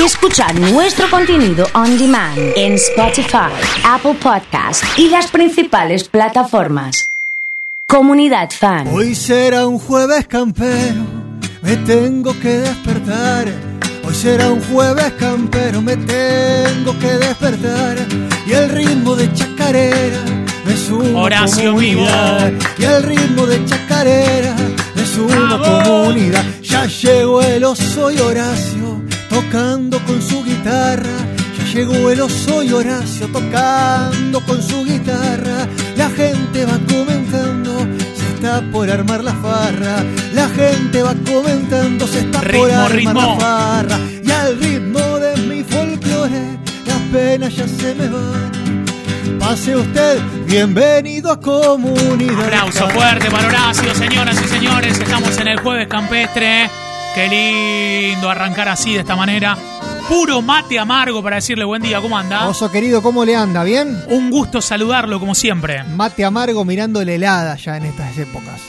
y escuchar nuestro contenido on demand en Spotify, Apple Podcast y las principales plataformas. Comunidad Fan. Hoy será un jueves campero, me tengo que despertar. Hoy será un jueves campero, me tengo que despertar. Y el ritmo de chacarera me suma Horacio comunidad. Y el ritmo de chacarera me suma ¡Bravo! comunidad. Ya llegó el oso y Horacio tocando con su guitarra. Ya llegó el oso y Horacio tocando con su guitarra. La gente va comentando, se está por armar la farra. La gente va comentando, se está por armar ritmo. la farra. Y al ritmo de mi folclore, las penas ya se me van. Pase usted, bienvenido a comunidad. Aplauso fuerte para Horacio, señoras y señores. Estamos en el jueves campestre. Qué lindo arrancar así, de esta manera. Puro mate amargo para decirle buen día, ¿cómo anda? Oso querido, ¿cómo le anda? ¿Bien? Un gusto saludarlo como siempre. Mate amargo mirando la helada ya en estas épocas.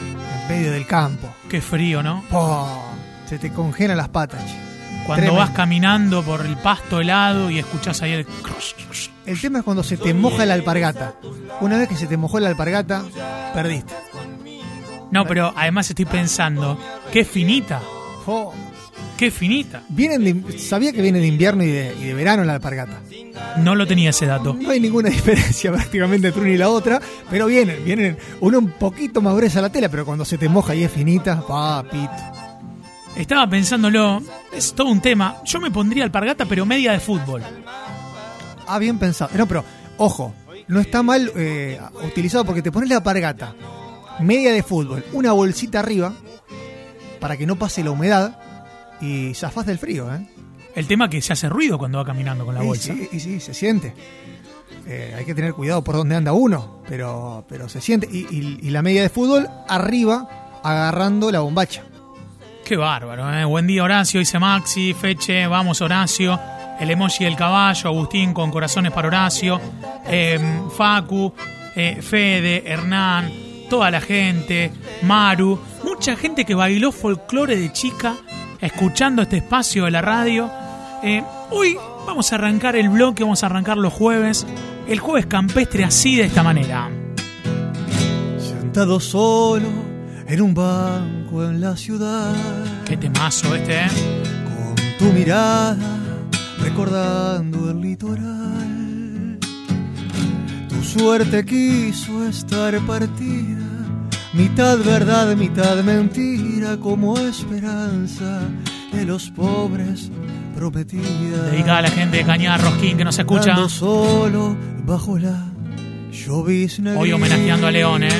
En medio del campo. Qué frío, ¿no? Po, se te congelan las patas. che. Cuando Tremendo. vas caminando por el pasto helado y escuchás ahí el... El tema es cuando se te moja la alpargata. Una vez que se te mojó la alpargata, perdiste. No, pero además estoy pensando, qué finita, Po. qué finita. Vienen de- sabía que viene de invierno y de, y de verano la alpargata. No lo tenía ese dato. No hay ninguna diferencia prácticamente entre una y la otra, pero vienen, vienen. Uno un poquito más gruesa la tela, pero cuando se te moja y es finita, papito. Estaba pensándolo, es todo un tema. Yo me pondría alpargata, pero media de fútbol. Ah, bien pensado. No, pero, ojo, no está mal eh, utilizado porque te pones la alpargata, media de fútbol, una bolsita arriba, para que no pase la humedad y zafás del frío, ¿eh? El tema que se hace ruido cuando va caminando con la bolsa. sí, y sí, se siente. Eh, hay que tener cuidado por dónde anda uno, pero, pero se siente. Y, y- y la media de fútbol arriba, agarrando la bombacha. Qué bárbaro, ¿eh? Buen día, Horacio, dice Maxi, Feche, vamos, Horacio. El emoji del caballo, Agustín con corazones para Horacio. eh, Facu, eh, Fede, Hernán, toda la gente, Maru. Mucha gente que bailó folclore de chica, escuchando este espacio de la radio. Eh, hoy vamos a arrancar el bloque, vamos a arrancar los jueves. El jueves campestre así, de esta manera. Sentado solo en un banco en la ciudad, Qué temazo este, ¿eh? con tu mirada recordando el litoral. Tu suerte quiso estar partida, mitad verdad, mitad mentira, como esperanza de los pobres prometida. Dedicada a la gente de Cañada Rosquín que nos escucha. Solo bajo la llovizna Hoy homenajeando a León, ¿eh?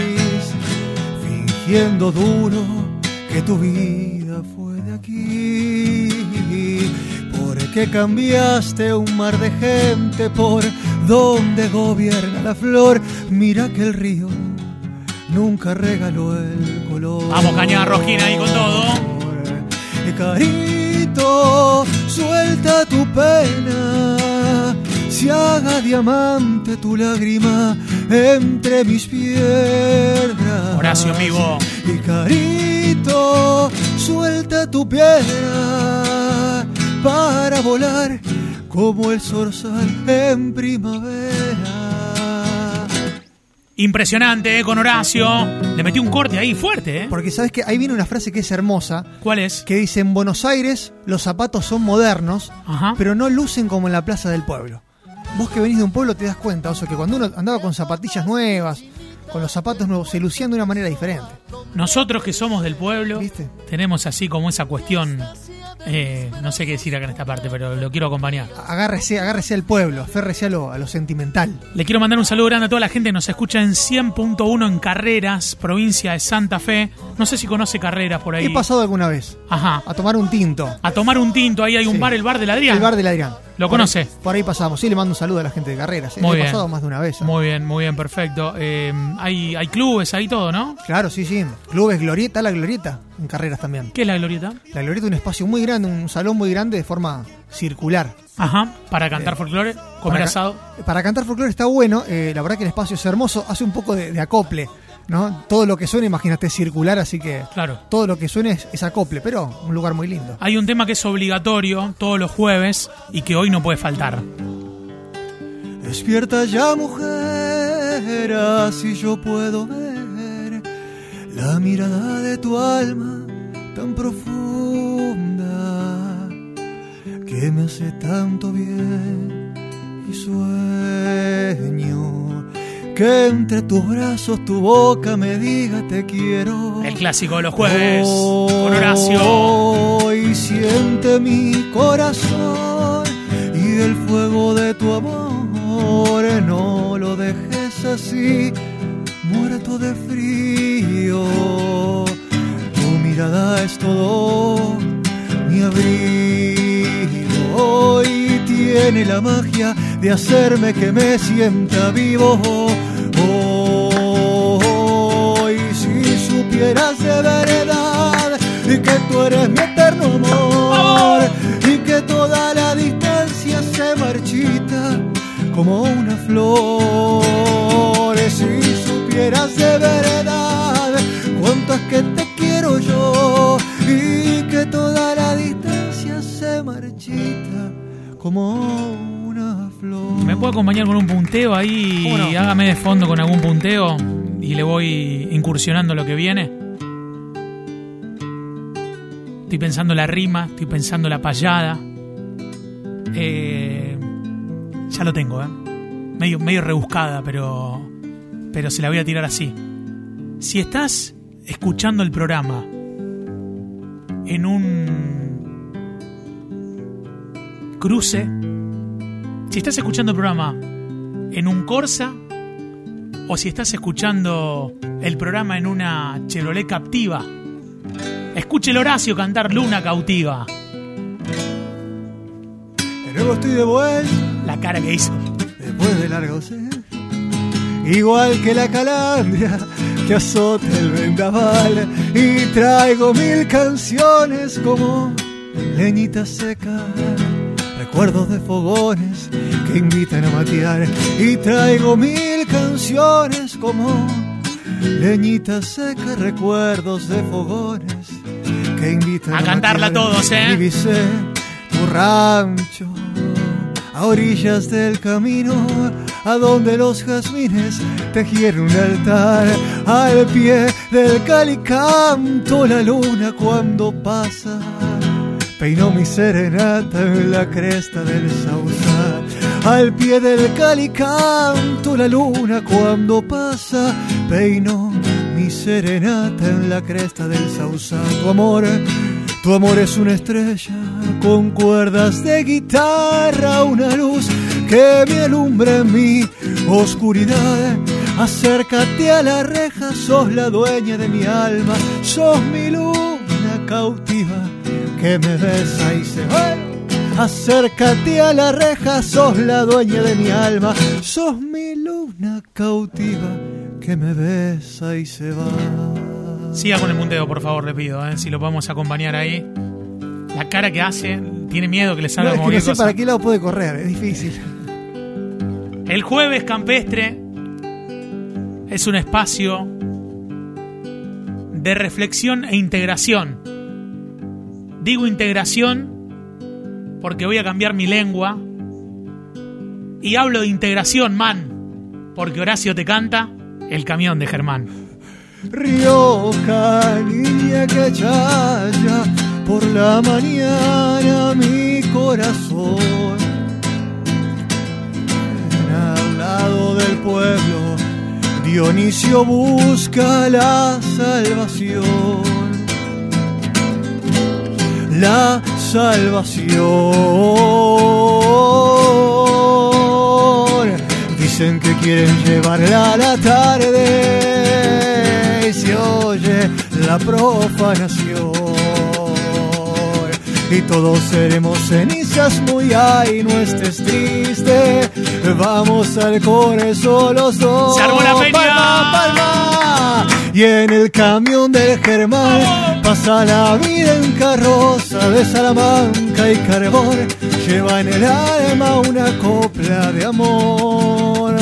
Fingiendo duro que tu vida fue de aquí. Porque cambiaste un mar de gente por donde gobierna la flor. Mira que el río nunca regaló el color. Vamos, Cañada Rosquín ahí con todo. Eh, Carito, suelta tu pena, se haga diamante tu lágrima entre mis piernas. Horacio vivo. Y carito, suelta tu piedra para volar como el zorzal en primavera. Impresionante, ¿eh? Con Horacio. Le metí un corte ahí fuerte, ¿eh? Porque sabes que ahí viene una frase que es hermosa, ¿Cuál es? que dice en Buenos Aires los zapatos son modernos, Ajá. pero no lucen como en la plaza del pueblo. Vos que venís de un pueblo te das cuenta, Oso, que cuando uno andaba con zapatillas nuevas, con los zapatos nuevos, se lucían de una manera diferente. Nosotros que somos del pueblo, ¿Viste? tenemos así como esa cuestión. Eh, no sé qué decir acá en esta parte, pero lo quiero acompañar. Agárrese, agárrese al pueblo, aférrese a lo, a lo sentimental. Le quiero mandar un saludo grande a toda la gente que nos escucha en 100.1 en Carreras, provincia de Santa Fe. No sé si conoce Carreras por ahí. He pasado alguna vez Ajá. a tomar un tinto. A tomar un tinto, ahí hay un Sí. bar, el bar del Adrián. El bar del Adrián. ¿Lo Por conoce? ahí- Por ahí pasamos. Sí, le mando un saludo a la gente de carreras. ¿eh? Muy He bien. pasado más de una vez. ¿eh? Muy bien, muy bien, perfecto. Eh, hay, hay clubes, hay todo, ¿no? Claro, sí, sí. Clubes Glorieta, la Glorieta, en carreras también. ¿Qué es la glorieta? La Glorieta es un espacio muy grande, un salón muy grande de forma circular. Ajá, para cantar folclore, comer Para ca- asado. Para cantar folclore está bueno, eh, la verdad que el espacio es hermoso, hace un poco de, de acople ¿no? Todo lo que suena, imagínate, es circular, así que Claro. todo lo que suene es, es acople, pero un lugar muy lindo. Hay un tema que es obligatorio todos los jueves y que hoy no puede faltar. Despierta ya, mujer, así yo puedo ver la mirada de tu alma tan profunda que me hace tanto bien y sueño que entre tus brazos tu boca me diga te quiero. El clásico de los jueves con Horacio. Hoy siente mi corazón y el fuego de tu amor. No lo dejes así, muerto de frío. Tu mirada es todo mi abrigo. Hoy tiene la magia de hacerme que me sienta vivo. Como una flor. Si supieras de verdad cuánto es que te quiero yo y que toda la distancia se marchita como una flor. ¿Me puede acompañar con un punteo ahí? Hágame de fondo con algún punteo y le voy incursionando lo que viene. Estoy pensando la rima, estoy pensando la payada. Eh, ya lo tengo, ¿eh? Medio, medio rebuscada, pero, pero se la voy a tirar así. Si estás escuchando el programa en un cruce, si estás escuchando el programa en un Corsa o si estás escuchando el programa en una Chevrolet captiva, escuche el Horacio cantar Luna cautiva. De nuevo estoy de vuelta La cara que hizo. Después de largo ausencia. Igual que la calandria que azota el vendaval y traigo mil canciones como leñita seca, recuerdos de fogones que invitan a matear y traigo mil canciones como leñita seca, recuerdos de fogones que invitan A a, cantarla matear. todos, ¿eh? Divisé tu rancho a orillas del camino, a donde los jazmines tejieron un altar, al pie del calicanto la luna cuando pasa, peinó mi serenata en la cresta del sausal, al pie del calicanto la luna cuando pasa, peinó mi serenata en la cresta del sausal, tu amor tu amor es una estrella con cuerdas de guitarra, una luz que me alumbra en mi oscuridad. Acércate a la reja, sos la dueña de mi alma, sos mi luna cautiva que me besa y se va. Acércate a la reja, sos la dueña de mi alma, sos mi luna cautiva que me besa y se va. Siga con el punteo, por favor, le pido, ¿eh? si lo podemos acompañar ahí. La cara que hace, tiene miedo que le No, salga es que no sé cosa. para qué lado puede correr, es difícil. El jueves campestre es un espacio de reflexión e integración. Digo integración porque voy a cambiar mi lengua y hablo de integración, man, porque Horacio te canta el camión de Germán. Rioja, niña que chaya por la mañana mi corazón. Al lado del pueblo, Dionisio busca la salvación. La salvación. Dicen que quieren llevarla a la tarde la profanación. Y todos seremos cenizas, muy ay, no estés triste. Vamos al corazón los dos. ¡Se armó la! Palma, palma. Y en el camión del Germán pasa la vida en carroza de Salamanca y carbón. Lleva en el alma una copla de amor.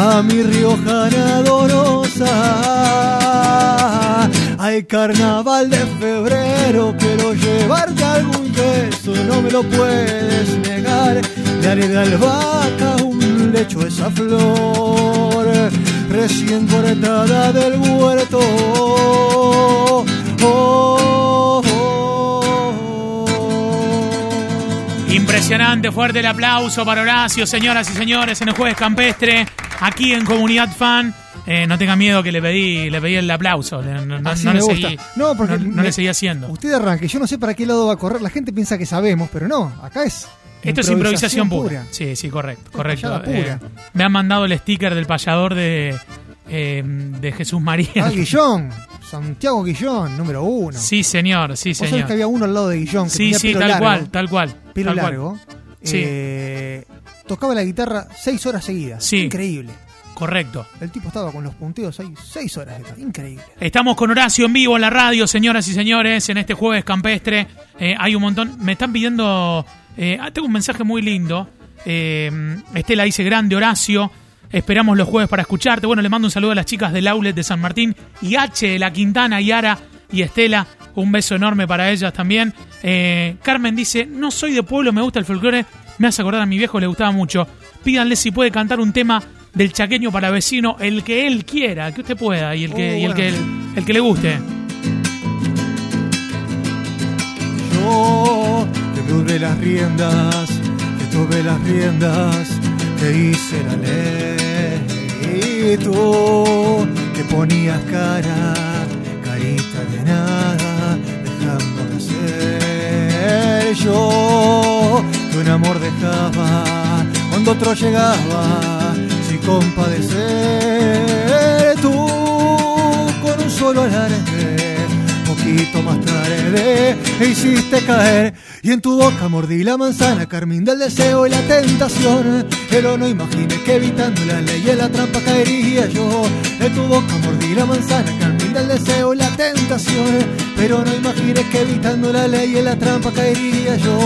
a mi riojana dolorosa. Hay carnaval de febrero, quiero llevarte algún beso, no me lo puedes negar. Le haré de albahaca un lecho esa flor, recién cortada del huerto. Oh, oh, oh. Impresionante, fuerte el aplauso para Horacio, señoras y señores, en el jueves campestre, aquí en Comunidad Fan. Eh, no tenga miedo que le pedí, le pedí el aplauso. No, le gusta. seguí, No, porque no- no me- le seguí haciendo. Usted arranque, yo no sé para qué lado va a correr, la gente piensa que sabemos, pero no, acá es Esto es improvisación pura. Sí, sí, correcto, correcto. pura. Eh, me han mandado el sticker del payador de, eh, de Jesús María. Ah, Guillón, Santiago Guillón, número uno. Sí, señor, sí, Vos sabés señor. que había uno al lado de Guillón que Sí, tenía sí, pelo tal largo, cual, tal cual. pelo tal cual. largo. Sí. Eh, tocaba la guitarra seis horas seguidas. Sí. Increíble. Correcto. El tipo estaba con los punteos ahí seis horas. de- Increíble. Estamos con Horacio en vivo en la radio, señoras y señores, en este jueves campestre. Eh, hay un montón. Me están pidiendo. eh, ah, tengo un mensaje muy lindo. Eh, Estela dice: Grande Horacio. Esperamos los jueves para escucharte. Bueno, le mando un saludo a las chicas del Aulet de San Martín y H de la Quintana, Yara y Estela. Un beso enorme para ellas también. Eh, Carmen dice: No soy de pueblo, me gusta el folclore. Me hace acordar a mi viejo, le gustaba mucho. Pídanle si puede cantar un tema del chaqueño para vecino, el que él quiera, que usted pueda y el que, Oh, y el, que bueno. el que le guste. Yo que tuve las riendas, que tuve las riendas, que hice la ley. Y tú que ponías cara, carita de nada, dejando de ser. Yo que un amor dejaba cuando otro llegaba, compadecer. Tú con un solo alarde poquito más tarde hiciste caer y en tu boca mordí la manzana, carmín del deseo y la tentación. Pero no imagines que evitando la ley y la trampa caería yo. En tu boca mordí la manzana, carmín del deseo y la tentación. Pero no imagines que evitando la ley y la trampa caería yo.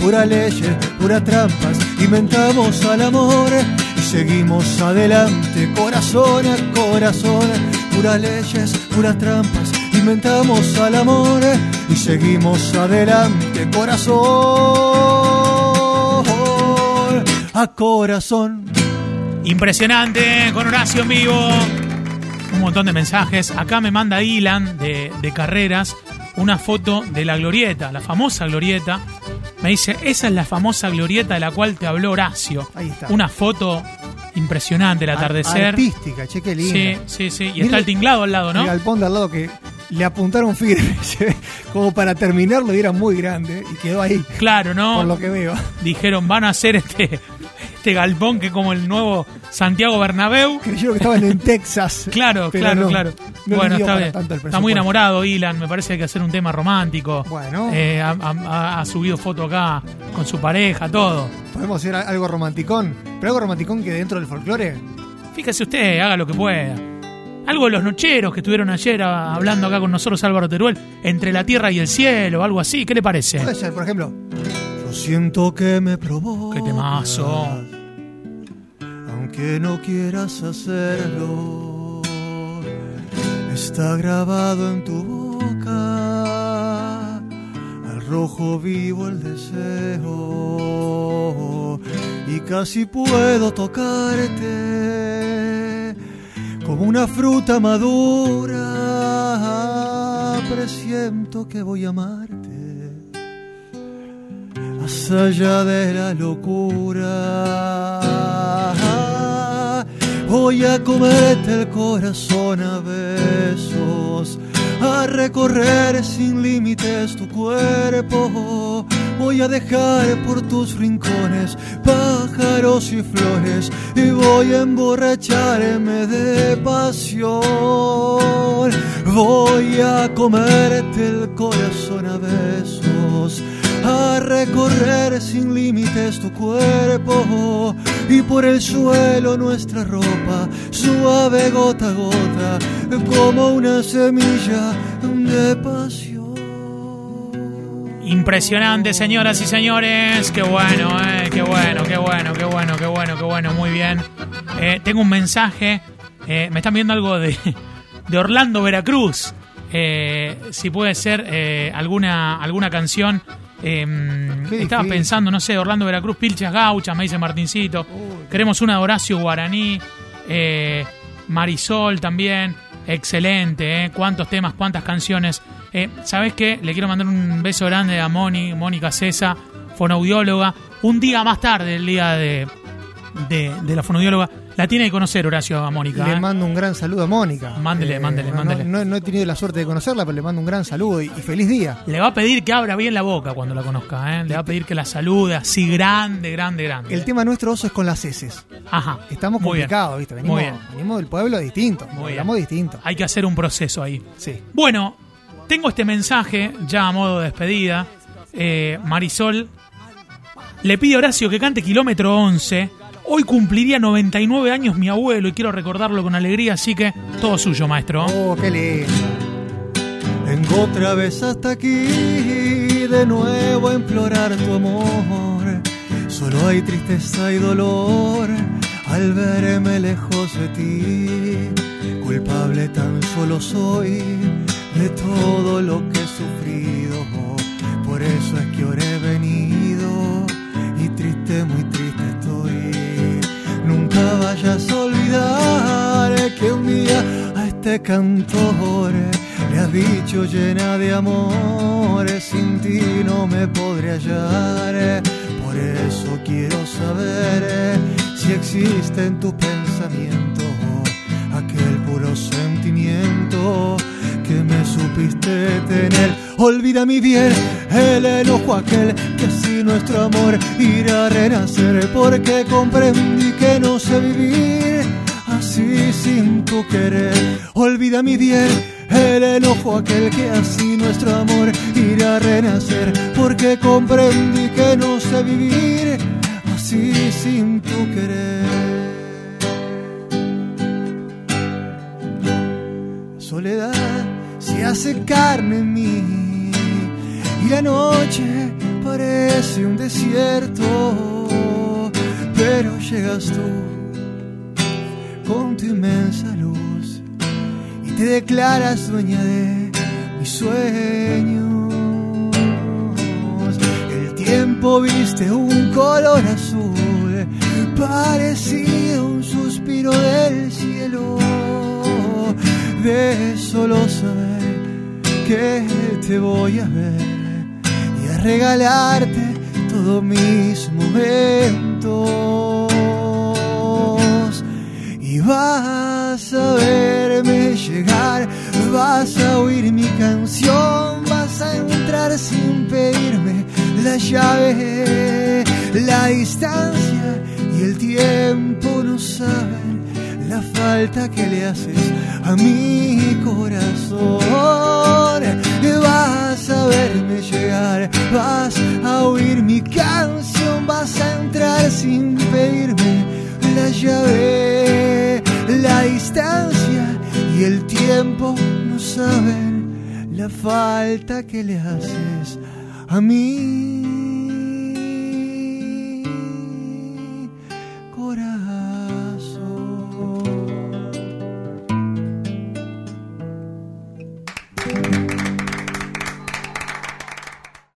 Pura ley, pura trampas, inventamos al amor y seguimos adelante, corazón a corazón. Puras leyes, puras trampas, inventamos al amor y seguimos adelante, corazón a corazón. Impresionante, con Horacio en vivo. Un montón de mensajes. Acá me manda Ilan de Carreras una foto de la glorieta, la famosa glorieta. Me dice, esa es la famosa glorieta de la cual te habló Horacio. Ahí está. Una foto impresionante, el atardecer. Artística, che, qué linda. Sí, sí, sí. Y Mira está el tinglado al lado, ¿no? El galpón de al lado que le apuntaron firme, como para terminarlo y era muy grande y quedó ahí, Claro, ¿no? por lo que veo. Dijeron, van a hacer este, este galpón que como el nuevo Santiago Bernabéu. Creyeron que estaban en Texas. Claro, claro, no, claro. no bueno, está bien. muy enamorado, Ilan. Me parece que hay que hacer un tema romántico. Bueno. Eh, ha, ha- ha subido foto acá con su pareja, todo. Podemos hacer algo romanticón, pero algo romanticón que dentro del folclore. Fíjese usted, haga lo que pueda. Algo de los nocheros que estuvieron ayer ah, hablando acá con nosotros, Álvaro Teruel, entre la tierra y el cielo, algo así. ¿Qué le parece? Puede ser, por ejemplo. Yo siento que me provoca. Qué temazo. Aunque no quieras hacerlo, está grabado en tu boca. Al rojo vivo el deseo y casi puedo tocarte como una fruta madura. Presiento que voy a amarte más allá de la locura. Voy a comerte el corazón a besos, a recorrer sin límites tu cuerpo. Voy a dejar por tus rincones pájaros y flores y voy a emborracharme de pasión. Voy a comerte el corazón a besos a recorrer sin límites tu cuerpo y por el suelo nuestra ropa suave gota a gota como una semilla de pasión. Impresionante, señoras y señores. Qué bueno, eh. Qué bueno, qué bueno, qué bueno, qué bueno, qué bueno. Muy bien. Eh, tengo un mensaje. Eh, me están viendo algo de, de Orlando, Veracruz. Eh, si puede ser alguna, alguna canción. Eh, estaba difícil. pensando, no sé, Orlando, Veracruz, Pilchas Gauchas, me dice Martincito. Queremos una de Horacio Guaraní. eh, Marisol también. Excelente, ¿eh? Cuántos temas, cuántas canciones. Eh, ¿Sabes qué? Le quiero mandar un beso grande a Moni, Mónica Cesa, fonoaudióloga. Un día más tarde, el día de, de, de la fonoaudióloga. La tiene que conocer Horacio a Mónica. Le ¿eh? mando un gran saludo a Mónica. Eh, Mándele, mándele, no, mándele. No, no he tenido la suerte de conocerla, pero le mando un gran saludo y, y feliz día. Le va a pedir que abra bien la boca cuando la conozca, ¿eh? Le va a pedir que la salude así grande, grande, grande. El tema nuestro oso es con las heces. Ajá. Estamos Muy bien. complicados, ¿viste? Venimos, Muy bien. venimos del pueblo distinto. Muy hablamos bien. distinto. Hay que hacer un proceso ahí. Sí. Bueno, tengo este mensaje ya a modo de despedida. Eh, Marisol le pide a Horacio que cante kilómetro 11. Hoy cumpliría 99 años mi abuelo y quiero recordarlo con alegría, así que todo suyo, maestro. Oh, qué lindo. Vengo otra vez hasta aquí, de nuevo a implorar tu amor. Solo hay tristeza y dolor al verme lejos de ti. Culpable tan solo soy de todo lo que he sufrido. Por eso es que ahora vayas a olvidar que un día a este cantor le has dicho llena de amores, sin ti no me podré hallar. Por eso quiero saber si existe en tu pensamiento aquel puro sentimiento que me supiste tener. Olvida mi bien el enojo aquel que nuestro amor irá a renacer porque comprendí que no sé vivir así sin tu querer. Olvida mi bien el enojo aquel que así nuestro amor irá a renacer porque comprendí que no sé vivir así sin tu querer. soledad se hace carne en mí y la noche parece un desierto, pero llegas tú con tu inmensa luz y te declaras dueña de mis sueños. El tiempo viste un color azul, parecido a un suspiro del cielo de solo saber que te voy a ver regalarte todos mis momentos. Y vas a verme llegar, vas a oír mi canción, vas a entrar sin pedirme la llave, la distancia y el tiempo no saben la falta que le haces a mi corazón. No saben la falta que le haces a mí